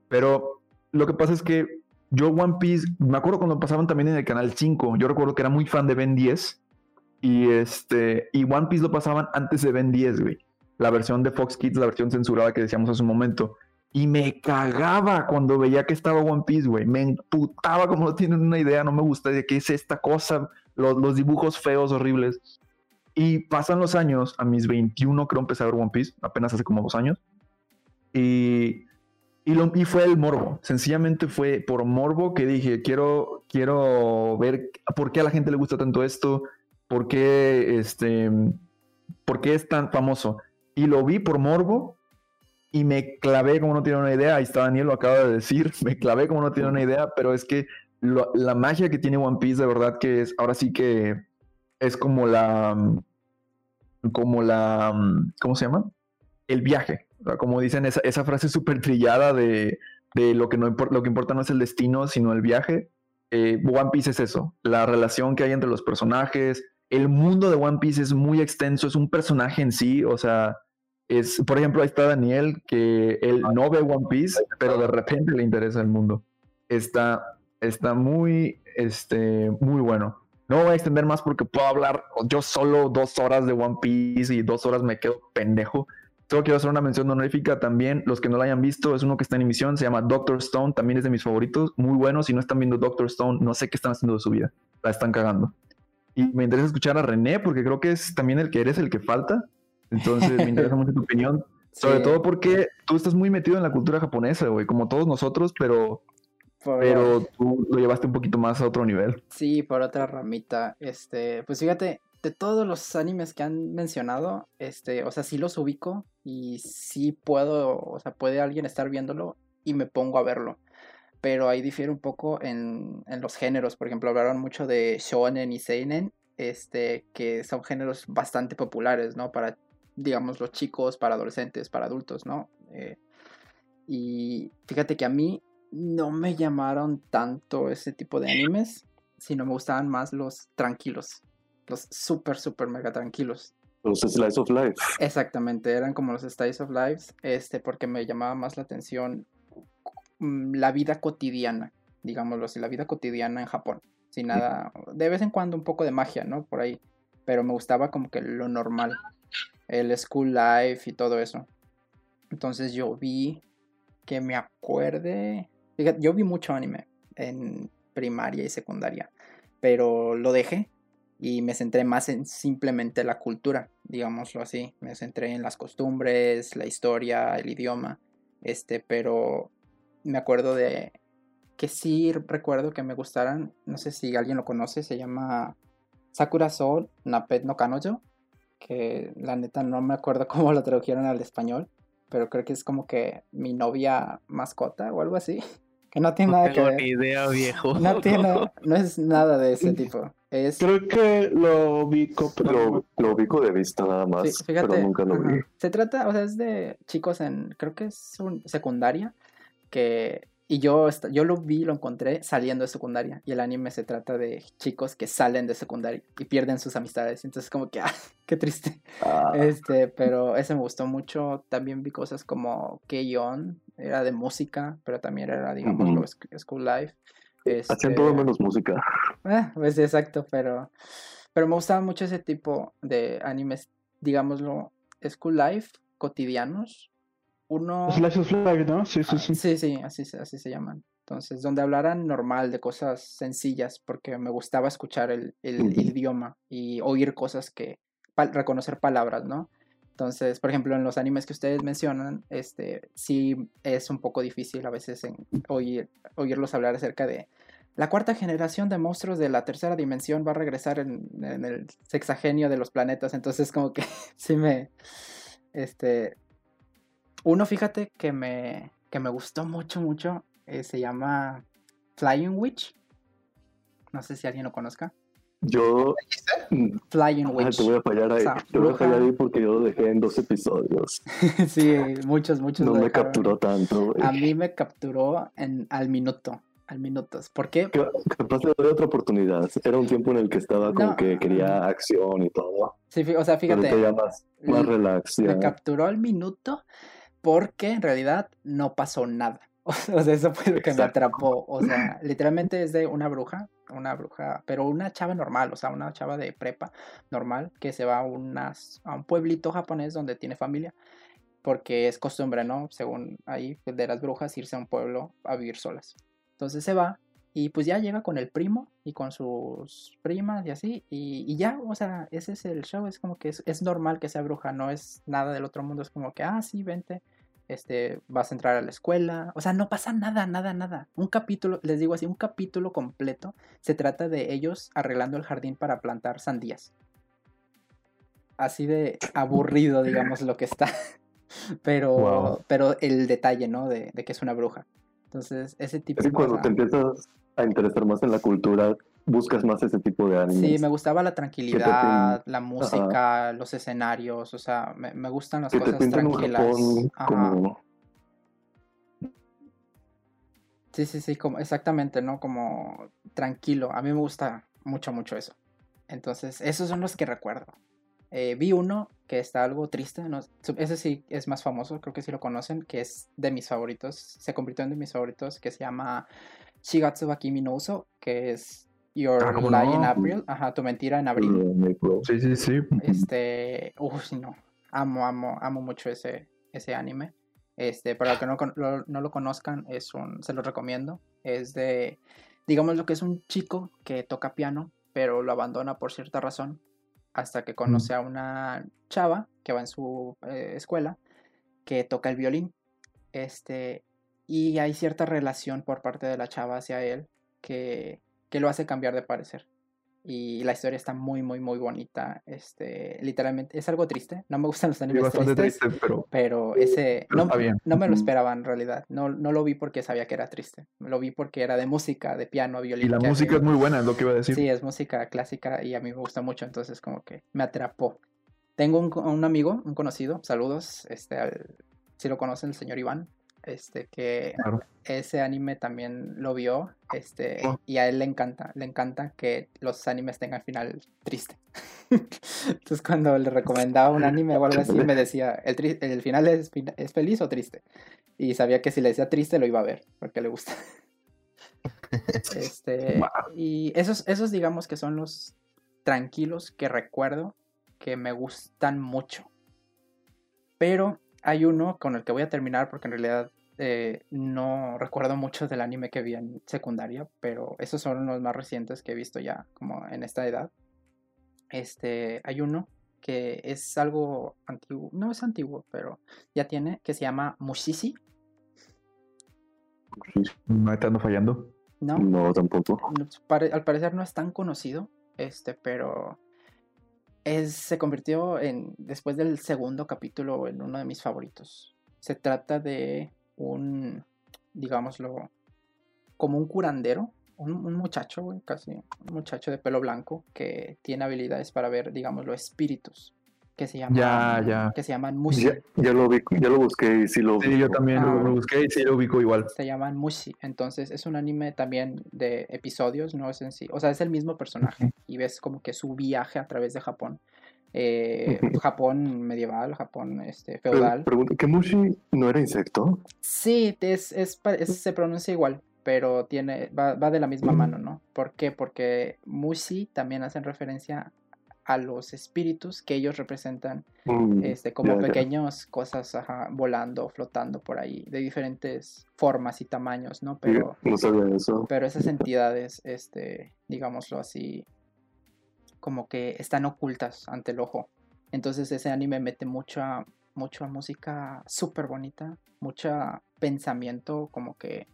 Pero lo que pasa es que yo One Piece, me acuerdo cuando pasaban también en el canal 5, yo recuerdo que era muy fan de Ben 10 y este y One Piece lo pasaban antes de Ben 10, güey. La versión de Fox Kids, la versión censurada que decíamos hace un momento. Y me cagaba cuando veía que estaba One Piece, güey. Me emputaba como no tienen una idea, no me gusta de qué es esta cosa, los, los dibujos feos, horribles. Y pasan los años, a mis 21 creo empecé a ver One Piece, apenas hace como dos años. Y, y, fue el morbo. Sencillamente fue por morbo que dije, quiero, quiero ver por qué a la gente le gusta tanto esto, por qué, este, por qué es tan famoso. Y lo vi por morbo y me clavé como no tiene una idea. Ahí está Daniel, lo acaba de decir. <laughs> Me clavé como no tiene una idea, pero es que la magia que tiene One Piece de verdad que es, ahora sí que es como la, como la, ¿cómo se llama? El viaje. Como dicen esa, esa frase súper trillada de, de lo, que no lo que importa no es el destino, sino el viaje. Eh, One Piece es eso, la relación que hay entre los personajes. El mundo de One Piece es muy extenso, es un personaje en sí, o sea, es, por ejemplo, ahí está Daniel, que él no ve One Piece, pero de repente le interesa el mundo. Está, está muy, este, muy bueno. No voy a extender más porque puedo hablar yo solo dos horas de One Piece y dos horas me quedo pendejo. Solo quiero hacer una mención honorífica también. Los que no la hayan visto, es uno que está en emisión, se llama Doctor Stone, también es de mis favoritos. Muy bueno. Si no están viendo Doctor Stone, no sé qué están haciendo de su vida. La están cagando. Y me interesa escuchar a René porque creo que es también el que eres el que falta. Entonces me interesa <laughs> mucho tu opinión. Sobre Sí, todo porque tú estás muy metido en la cultura japonesa, güey, como todos nosotros, pero, pero tú lo llevaste un poquito más a otro nivel. Sí, por otra ramita. Este, pues fíjate, de todos los animes que han mencionado, este, o sea, sí los ubico y sí puedo, o sea, puede alguien estar viéndolo y me pongo a verlo. Pero ahí difiere un poco en, en los géneros. Por ejemplo, hablaron mucho de shonen y seinen, este, que son géneros bastante populares, ¿no? Para, digamos, los chicos, para adolescentes, para adultos, ¿no? Eh, y fíjate que a mí no me llamaron tanto ese tipo de animes, sino me gustaban más los tranquilos, los súper, súper mega tranquilos. Los Slice of Life. Exactamente, eran como los Styles of Lives, este, porque me llamaba más la atención mm, la vida cotidiana, digámoslo así, la vida cotidiana en Japón, sin nada, de vez en cuando un poco de magia, ¿no? Por ahí, pero me gustaba como que lo normal, el school life y todo eso. Entonces yo vi que me acuerde, fíjate, yo vi mucho anime en primaria y secundaria, pero lo dejé y me centré más en simplemente la cultura, digámoslo así. Me centré en las costumbres, la historia, el idioma, este, pero me acuerdo de que sí recuerdo que me gustaran, no sé si alguien lo conoce, se llama Sakura Soul Napet no Kanojo, que la neta no me acuerdo <laughs> cómo lo tradujeron al español, pero creo que es como que mi novia mascota o algo así, que no tiene No nada que tengo ver. ni idea, viejo. No tiene, <laughs> no es nada de ese tipo. Es, Creo que lo ubico, pero Lo, lo ubico de vista nada más, Sí, fíjate, pero nunca lo vi. Se trata, o sea, es de chicos en, creo que es un secundaria, que Y yo, yo lo vi, lo encontré saliendo de secundaria. Y el anime se trata de chicos que salen de secundaria y pierden sus amistades. Entonces, como que, <laughs> ah, qué triste. Ah, Este, pero ese me gustó mucho. También vi cosas como K-On, era de música, pero también era, digamos, School Life. hacían todo Este, menos música. Ah, pues exacto, pero, pero me gustaba mucho ese tipo de animes, digámoslo, School Life, cotidianos. Uno. Of Life, ¿no? Sí, sí, Ah, sí. Sí, sí, así, se- así se llaman. Entonces, donde hablaran normal de cosas sencillas, porque me gustaba escuchar el, el idioma y oír cosas que, pa- reconocer palabras, ¿no? Entonces, por ejemplo, en los animes que ustedes mencionan, este, sí es un poco difícil a veces en oír, oírlos hablar acerca de la cuarta generación de monstruos de la tercera dimensión va a regresar en, en el sexagenio de los planetas. Entonces, como que <laughs> sí me, este, uno, fíjate que me, que me gustó mucho, mucho. eh, se llama Flying Witch. No sé si alguien lo conozca. Yo Flying ah, Witch. te voy a fallar ahí. O sea, te voy a fallar ahí porque yo lo dejé en dos episodios. <laughs> sí, muchos, muchos. No me dejaron. capturó tanto. güey. A mí me capturó en, al minuto. Al minuto. ¿Por qué? Ca- Capaz le doy otra oportunidad. Era un tiempo en el que estaba como No. que quería acción y todo. Sí, o sea, fíjate. más, relax. Me capturó al minuto porque en realidad no pasó nada. <laughs> O sea, eso fue lo que me Exacto. atrapó. O sea, literalmente es de una bruja, una bruja, pero una chava normal, o sea, una chava de prepa normal que se va a, unas, a un pueblito japonés donde tiene familia. Porque es costumbre, ¿no? Según ahí, pues, de las brujas, irse a un pueblo a vivir solas. Entonces se va y pues ya llega con el primo y con sus primas y así. Y, y ya, o sea, ese es el show. Es como que es, es normal que sea bruja, no es nada del otro mundo. Es como que, ah, sí, vente. Este, vas a entrar a la escuela. O sea, no pasa nada, nada, nada. Un capítulo, les digo así, un capítulo completo se trata de ellos arreglando el jardín para plantar sandías. Así de aburrido, digamos, lo que está. <laughs> Pero, Wow. pero el detalle, ¿no? De, de que es una bruja. Entonces, ese tipo Es de cuando cosas- te empiezas a interesar más en la cultura, buscas más ese tipo de animes. Sí, me gustaba la tranquilidad, la música, los escenarios, o sea, me, me gustan las que te cosas un tranquilas. Japón Ajá. como... Sí, sí, sí, como, exactamente, ¿no? Como tranquilo. A mí me gusta mucho, mucho eso. Entonces, esos son los que recuerdo. Eh, vi uno que está algo triste, ¿no? Ese sí es más famoso, creo que sí lo conocen, que es de mis favoritos, se convirtió en de mis favoritos, que se llama Shigatsu wa Kimi no Uso, que es Your Ah, ¿cómo Lie in? April, ajá, tu mentira en abril. Sí, sí, sí. Este, uff, no, amo, amo, amo mucho ese, ese anime. Este, para los que no, lo- no lo conozcan, es un, se lo recomiendo. Es de, digamos lo que es un chico que toca piano, pero lo abandona por cierta razón, hasta que conoce a una chava que va en su eh, escuela, que toca el violín. Este, y hay cierta relación por parte de la chava hacia él que, que lo hace cambiar de parecer. Y la historia está muy, muy, muy bonita. Este, literalmente, es algo triste. No me gustan los Sí, animes bastante tristes, triste, pero pero ese Pero no, está bien. no me lo esperaba en realidad. No, no lo vi porque sabía que era triste. Lo vi porque era de música, de piano, violín. y la música es muy buena, es lo que iba a decir. Sí, es música clásica y a mí me gusta mucho, entonces como que me atrapó. Tengo un, un amigo, un conocido, saludos, este, al- si lo conocen, el señor Iván, este, que Claro. ese anime también lo vio, este, Oh. y a él le encanta, le encanta que los animes tengan final triste. <laughs> Entonces cuando le recomendaba un anime o algo así, me decía, ¿el, tri- el final es, es feliz o triste? Y sabía que si le decía triste lo iba a ver, porque le gusta. <laughs> Este, y esos, esos digamos que son los tranquilos que recuerdo que me gustan mucho. Pero hay uno con el que voy a terminar porque en realidad eh, no recuerdo mucho del anime que vi en secundaria, pero esos son los más recientes que he visto ya como en esta edad. Este, hay uno que es algo antiguo, no es antiguo, pero ya tiene, que se llama Mushishi, No te ando fallando. ¿no? No, tampoco. al parecer no es tan conocido, este, pero es, se convirtió en, después del segundo capítulo, en uno de mis favoritos. Se trata de un, digámoslo, como un curandero, un, un muchacho, güey, casi, un muchacho de pelo blanco que tiene habilidades para ver, digámoslo, espíritus. que se llaman, Ya, ya. que se llaman Mushi. Ya, ya lo vi, ya lo busqué y sí lo Sí, yo también Ah. lo, lo busqué y sí lo ubico igual. Se llaman Mushi. Entonces es un anime también de episodios, no es en sí. O sea, es el mismo personaje. Y ves como que su viaje a través de Japón. Eh. <laughs> Japón medieval, Japón este, feudal. pregunto, ¿qué Mushi no era insecto? Sí, es, es, pa- es- se pronuncia igual, pero tiene, va, va de la misma Mm. mano, ¿no? ¿Por qué? Porque Mushi también hacen referencia a los espíritus que ellos representan Mm, este, como ya. pequeños cosas ajá, volando, flotando por ahí, de diferentes formas y tamaños, ¿no? Pero, no sabía eso. pero esas entidades, este, digámoslo así, como que están ocultas ante el ojo. Entonces ese anime mete mucha, mucha música súper bonita, mucho pensamiento como que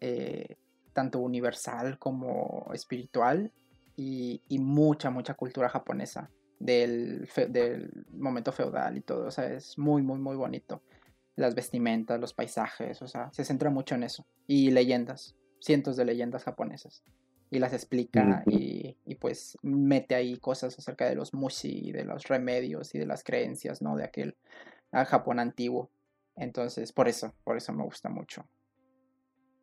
eh, tanto universal como espiritual y, y mucha, mucha cultura japonesa del, fe- del momento feudal y todo. O sea, es muy, muy, muy bonito. Las vestimentas, los paisajes, o sea, se centra mucho en eso. Y leyendas, cientos de leyendas japonesas. Y las explica y, y pues mete ahí cosas acerca de los mushi, de los remedios y de las creencias, ¿no? De aquel ah, Japón antiguo. Entonces, por eso, por eso me gusta mucho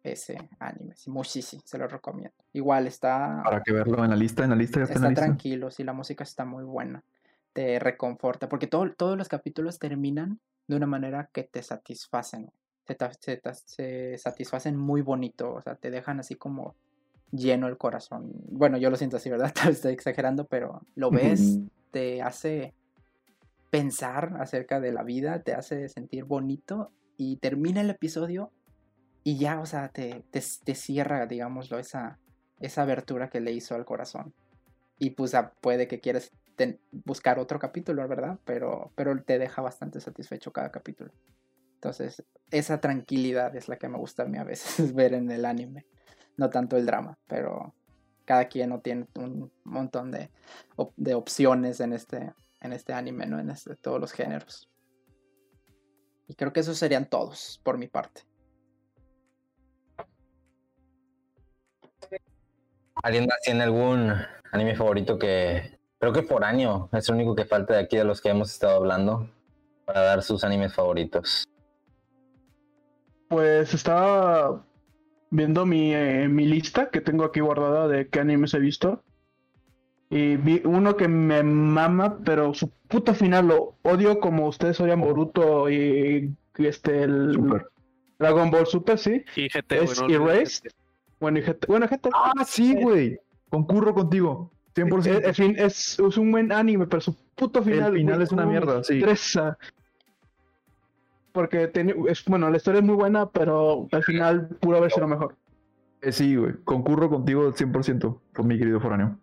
ese anime. Sí, Mushi, sí, se lo recomiendo. Igual está, Para que verlo en la lista, en la lista, ya está, en la está lista. tranquilo, sí, la música está muy buena. Te reconforta, porque todo- todos los capítulos terminan de una manera que te satisfacen. Se, se se satisfacen muy bonito, o sea, te dejan así como lleno el corazón. Bueno, yo lo siento así, ¿verdad? <laughs> Tal vez Estoy exagerando, pero lo ves, te hace pensar acerca de la vida, te hace sentir bonito y termina el episodio y ya, o sea, te, te, te cierra, digámoslo, esa, esa abertura que le hizo al corazón. Y pues ah, puede que quieras ten- buscar otro capítulo, ¿verdad? Pero, pero te deja bastante satisfecho cada capítulo. Entonces, esa tranquilidad es la que me gusta a mí a veces <laughs> ver en el anime. No tanto el drama, pero cada quien no tiene un montón de, op- de opciones en este, en este anime, ¿no? En este- todos los géneros. Y creo que esos serían todos, por mi parte. ¿Alguien más tiene algún anime favorito que creo que por año es el único que falta de aquí de los que hemos estado hablando para dar sus animes favoritos? Pues estaba viendo mi, eh, mi lista que tengo aquí guardada de qué animes he visto. Y vi uno que me mama, pero su puta final lo odio como ustedes odian Boruto y, y este el Super. Dragon Ball Super, sí. Y GT, Es güey, no olvides Erased. Bueno, y GT bueno, GT Ah, sí, güey. Concurro contigo. 100%. Es, es fin- es- es un buen anime, pero su puto final. final güey, es una mierda, sí. estresa. Porque tiene- es, bueno, la historia es muy buena, pero al final pudo haber sido mejor. Eh, sí, güey. Concurro contigo al 100%, con mi querido foráneo.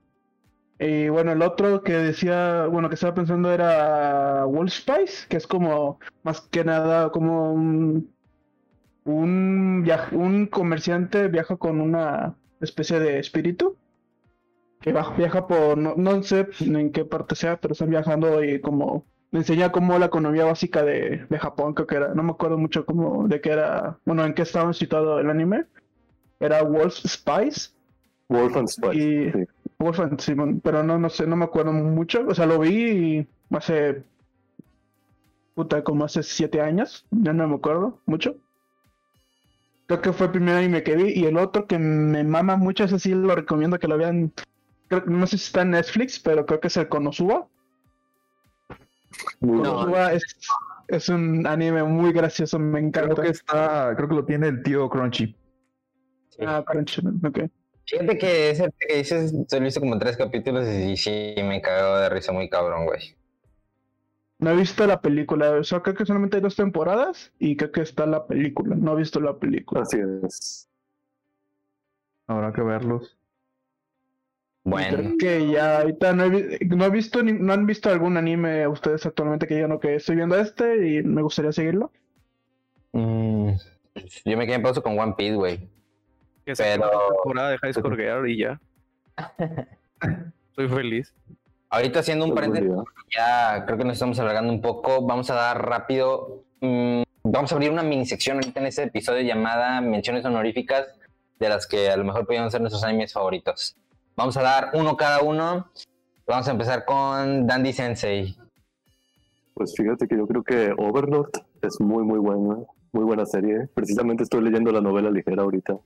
Y bueno, el otro que decía, bueno, que estaba pensando era Wolf Spice, que es como, más que nada, como un, un comerciante viaja con una especie de espíritu, que va- viaja por, no, no sé en qué parte sea, pero están viajando y como me enseña cómo la economía básica de, de Japón, creo que era, no me acuerdo mucho cómo, de qué era, bueno, en qué estaba situado el anime, era Wolf Spice. Wolf and Spice. Y- sí. Wolfenstein, Simón, pero no, no sé, no me acuerdo mucho. O sea, lo vi hace. Puta, como hace siete años. Ya no me acuerdo mucho. Creo que fue el primer anime que vi. Y el otro que me mama mucho, ese sí lo recomiendo que lo vean. Creo- no sé si está en Netflix, pero creo que es el Konosuba. Muy No. bueno. Konosuba es, es un anime muy gracioso, me encanta. Creo que está, creo que lo tiene el tío Crunchy. Ah, Crunchyroll, ok. Fíjate que ese que dices, solo hice como tres capítulos y sí me cagó de risa muy cabrón, güey. No he visto la película, o sea, creo que solamente hay dos temporadas y creo que está la película. No he visto la película. Así es. Habrá que verlos. Bueno, Creo que ya ahorita no he, vi- no he visto ni- no han visto algún anime ustedes actualmente que digan que estoy viendo este y me gustaría seguirlo. mm, yo me quedé en pausa con One Piece, güey. Que se Pero- temporada de High Score Girl y ya. <laughs> Soy feliz. Ahorita haciendo un paréntesis, ya creo que nos estamos alargando un poco. Vamos a dar rápido. mm, vamos a abrir una mini sección ahorita en este episodio llamada Menciones Honoríficas, de las que a lo mejor podrían ser nuestros animes favoritos. Vamos a dar uno cada uno. Vamos a empezar con Dandy Sensei. Pues fíjate que yo creo que Overlord es muy, muy buena, muy buena serie. Precisamente estoy leyendo la novela ligera ahorita.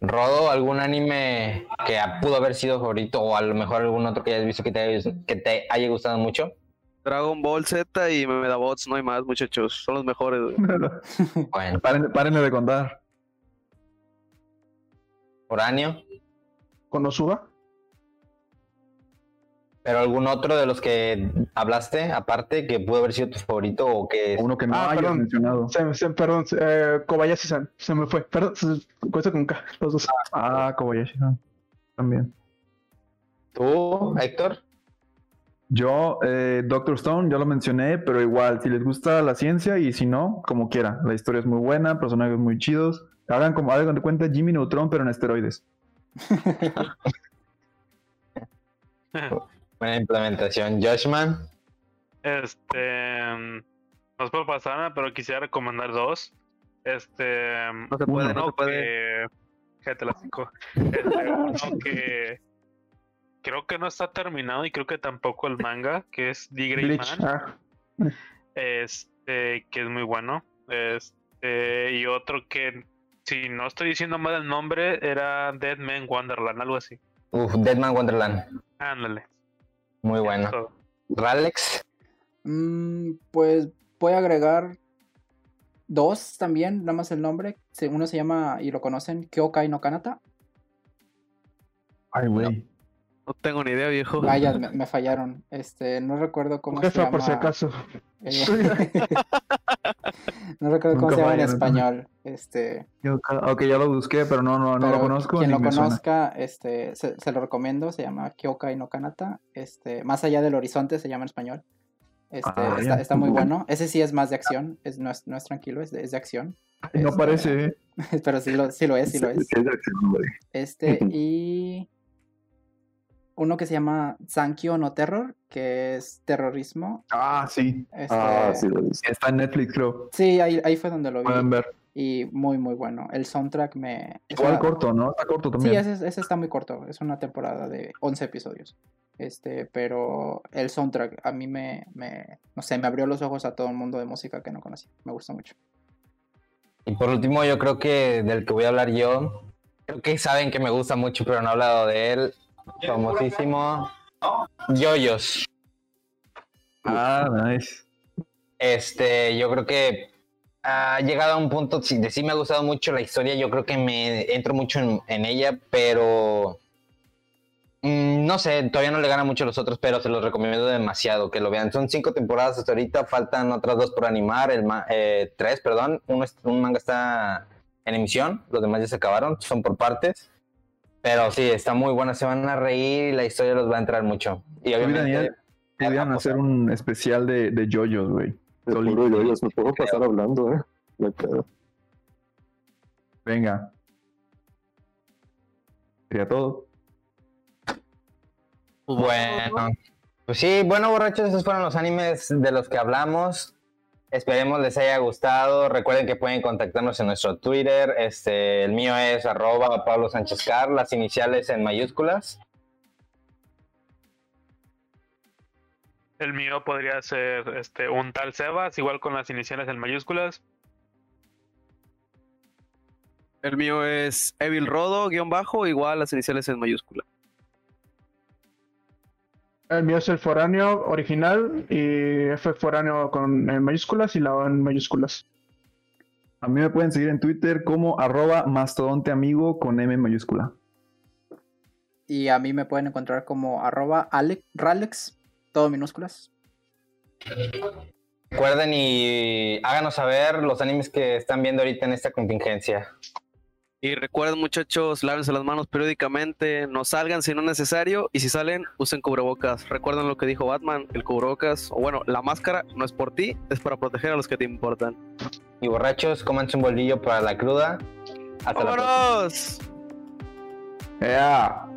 Rodo, ¿algún anime que pudo haber sido favorito o a lo mejor algún otro que hayas visto que te haya, que te haya gustado mucho? Dragon Ball Z y Medabots, no hay más, muchachos. Son los mejores. <laughs> Bueno, Párenle, párenle de contar. Uranio. ¿Konosuba? Pero algún otro de los que hablaste, aparte, que pudo haber sido tu favorito o que... Uno que no Ah, hayas perdón. mencionado. Se, se- perdón, eh, Kobayashi-san. Se me fue. Perdón, se, cuesta con K. Los dos. Ah, Kobayashi. ¿no? También. ¿Tú, Héctor? Yo, eh, Doctor Stone, ya lo mencioné, pero igual, si les gusta la ciencia y si no, como quiera. La historia es muy buena, personajes muy chidos. Hagan como, hagan de cuenta Jimmy Neutron, pero en esteroides. <laughs> Buena implementación. Joshman. Este. mm, No es por pasar nada, pero quisiera recomendar dos. Este. No se puede, uno no se puede. que. Cinco. Este, uno que. Creo que no está terminado y creo que tampoco el manga, que es The. Man. Ah, Este, que es muy bueno. Este, y otro que, si no estoy diciendo mal el nombre, era Dead Man Wonderland, algo así. Uf, Deadman Wonderland. Ándale. Muy bueno. eso. Ralex. Mm, pues voy a agregar dos también, nada más el nombre. Uno se llama, y lo conocen, Kyokai no Kanata. Ay, güey. No tengo ni idea, viejo. Vaya, <laughs> me, me fallaron. Este, no recuerdo cómo se llama. por si acaso. eh, <laughs> no recuerdo cómo Nunca se llama en español. Este, Yo Ok, ya lo busqué, pero no, no, no lo conozco. Quien ni lo me suena. conozca, este, se, se lo recomiendo. Se llama Kyokai no Kanata. Este, más allá del horizonte se llama en español. Este, Ah, está, muy bueno. Ese sí es más de acción. Es, no, es, no es tranquilo, es de, es de acción. No Este, parece, ¿eh? <laughs> Pero sí lo, sí lo es, sí lo es. Este, y uno que se llama Sankyo no Terror, que es terrorismo. Ah, sí. Este, Ah, sí, lo. Está en Netflix, creo. sí, ahí, ahí fue donde lo vi. Pueden ver. Y muy, muy bueno. El soundtrack me... es Igual una- corto, ¿no? Está corto Sí, también. ese, ese está muy corto. Es una temporada de 11 episodios. Este, pero el soundtrack a mí me, me, no sé, me abrió los ojos a todo el mundo de música que no conocía. Me gustó mucho. Y por último, yo creo que del que voy a hablar yo, creo que saben que me gusta mucho, pero no he hablado de él. Famosísimo. Yoyos. Ah, nice. Este, yo creo que ha llegado a un punto sí, de sí me ha gustado mucho la historia, yo creo que me entro mucho en, en ella, pero mm, no sé, todavía no le gana mucho a los otros, pero se los recomiendo demasiado que lo vean. Son cinco temporadas hasta ahorita, faltan otras dos por animar, el eh, tres, perdón, Uno es- un manga está en emisión, los demás ya se acabaron, son por partes. Pero sí, está muy buena, se van a reír y la historia los va a entrar mucho. Y obviamente, Daniel, Podrían hacer un especial de, de JoJo's, güey. Yoyos, me puedo pasar hablando, eh. Hay pedo. Venga. Sería todo. Bueno, pues sí, bueno, borrachos, esos fueron los animes de los que hablamos. Esperemos les haya gustado. Recuerden que pueden contactarnos en nuestro Twitter. Este, el mío es arroba Pablo Sánchez Car, las iniciales en mayúsculas. El mío podría ser este un tal Sebas, igual con las iniciales en mayúsculas. El mío es Evil Rodo, guion bajo, igual las iniciales en mayúscula. El mío es el foráneo original y F foráneo con en mayúsculas y la O en mayúsculas. A mí me pueden seguir en Twitter como arroba mastodonteamigo con M mayúscula. Y a mí me pueden encontrar como arroba Alec, Ralex, todo minúsculas. Recuerden y háganos saber los animes que están viendo ahorita en esta contingencia. Y recuerden, muchachos, lávense las manos periódicamente, no salgan si no es necesario, y si salen, usen cubrebocas. Recuerden lo que dijo Batman, el cubrebocas, o bueno, la máscara no es por ti, es para proteger a los que te importan. Y borrachos, cómanse un bolillo para la cruda. Hasta la próxima. ¡Vámonos! ¡Ea!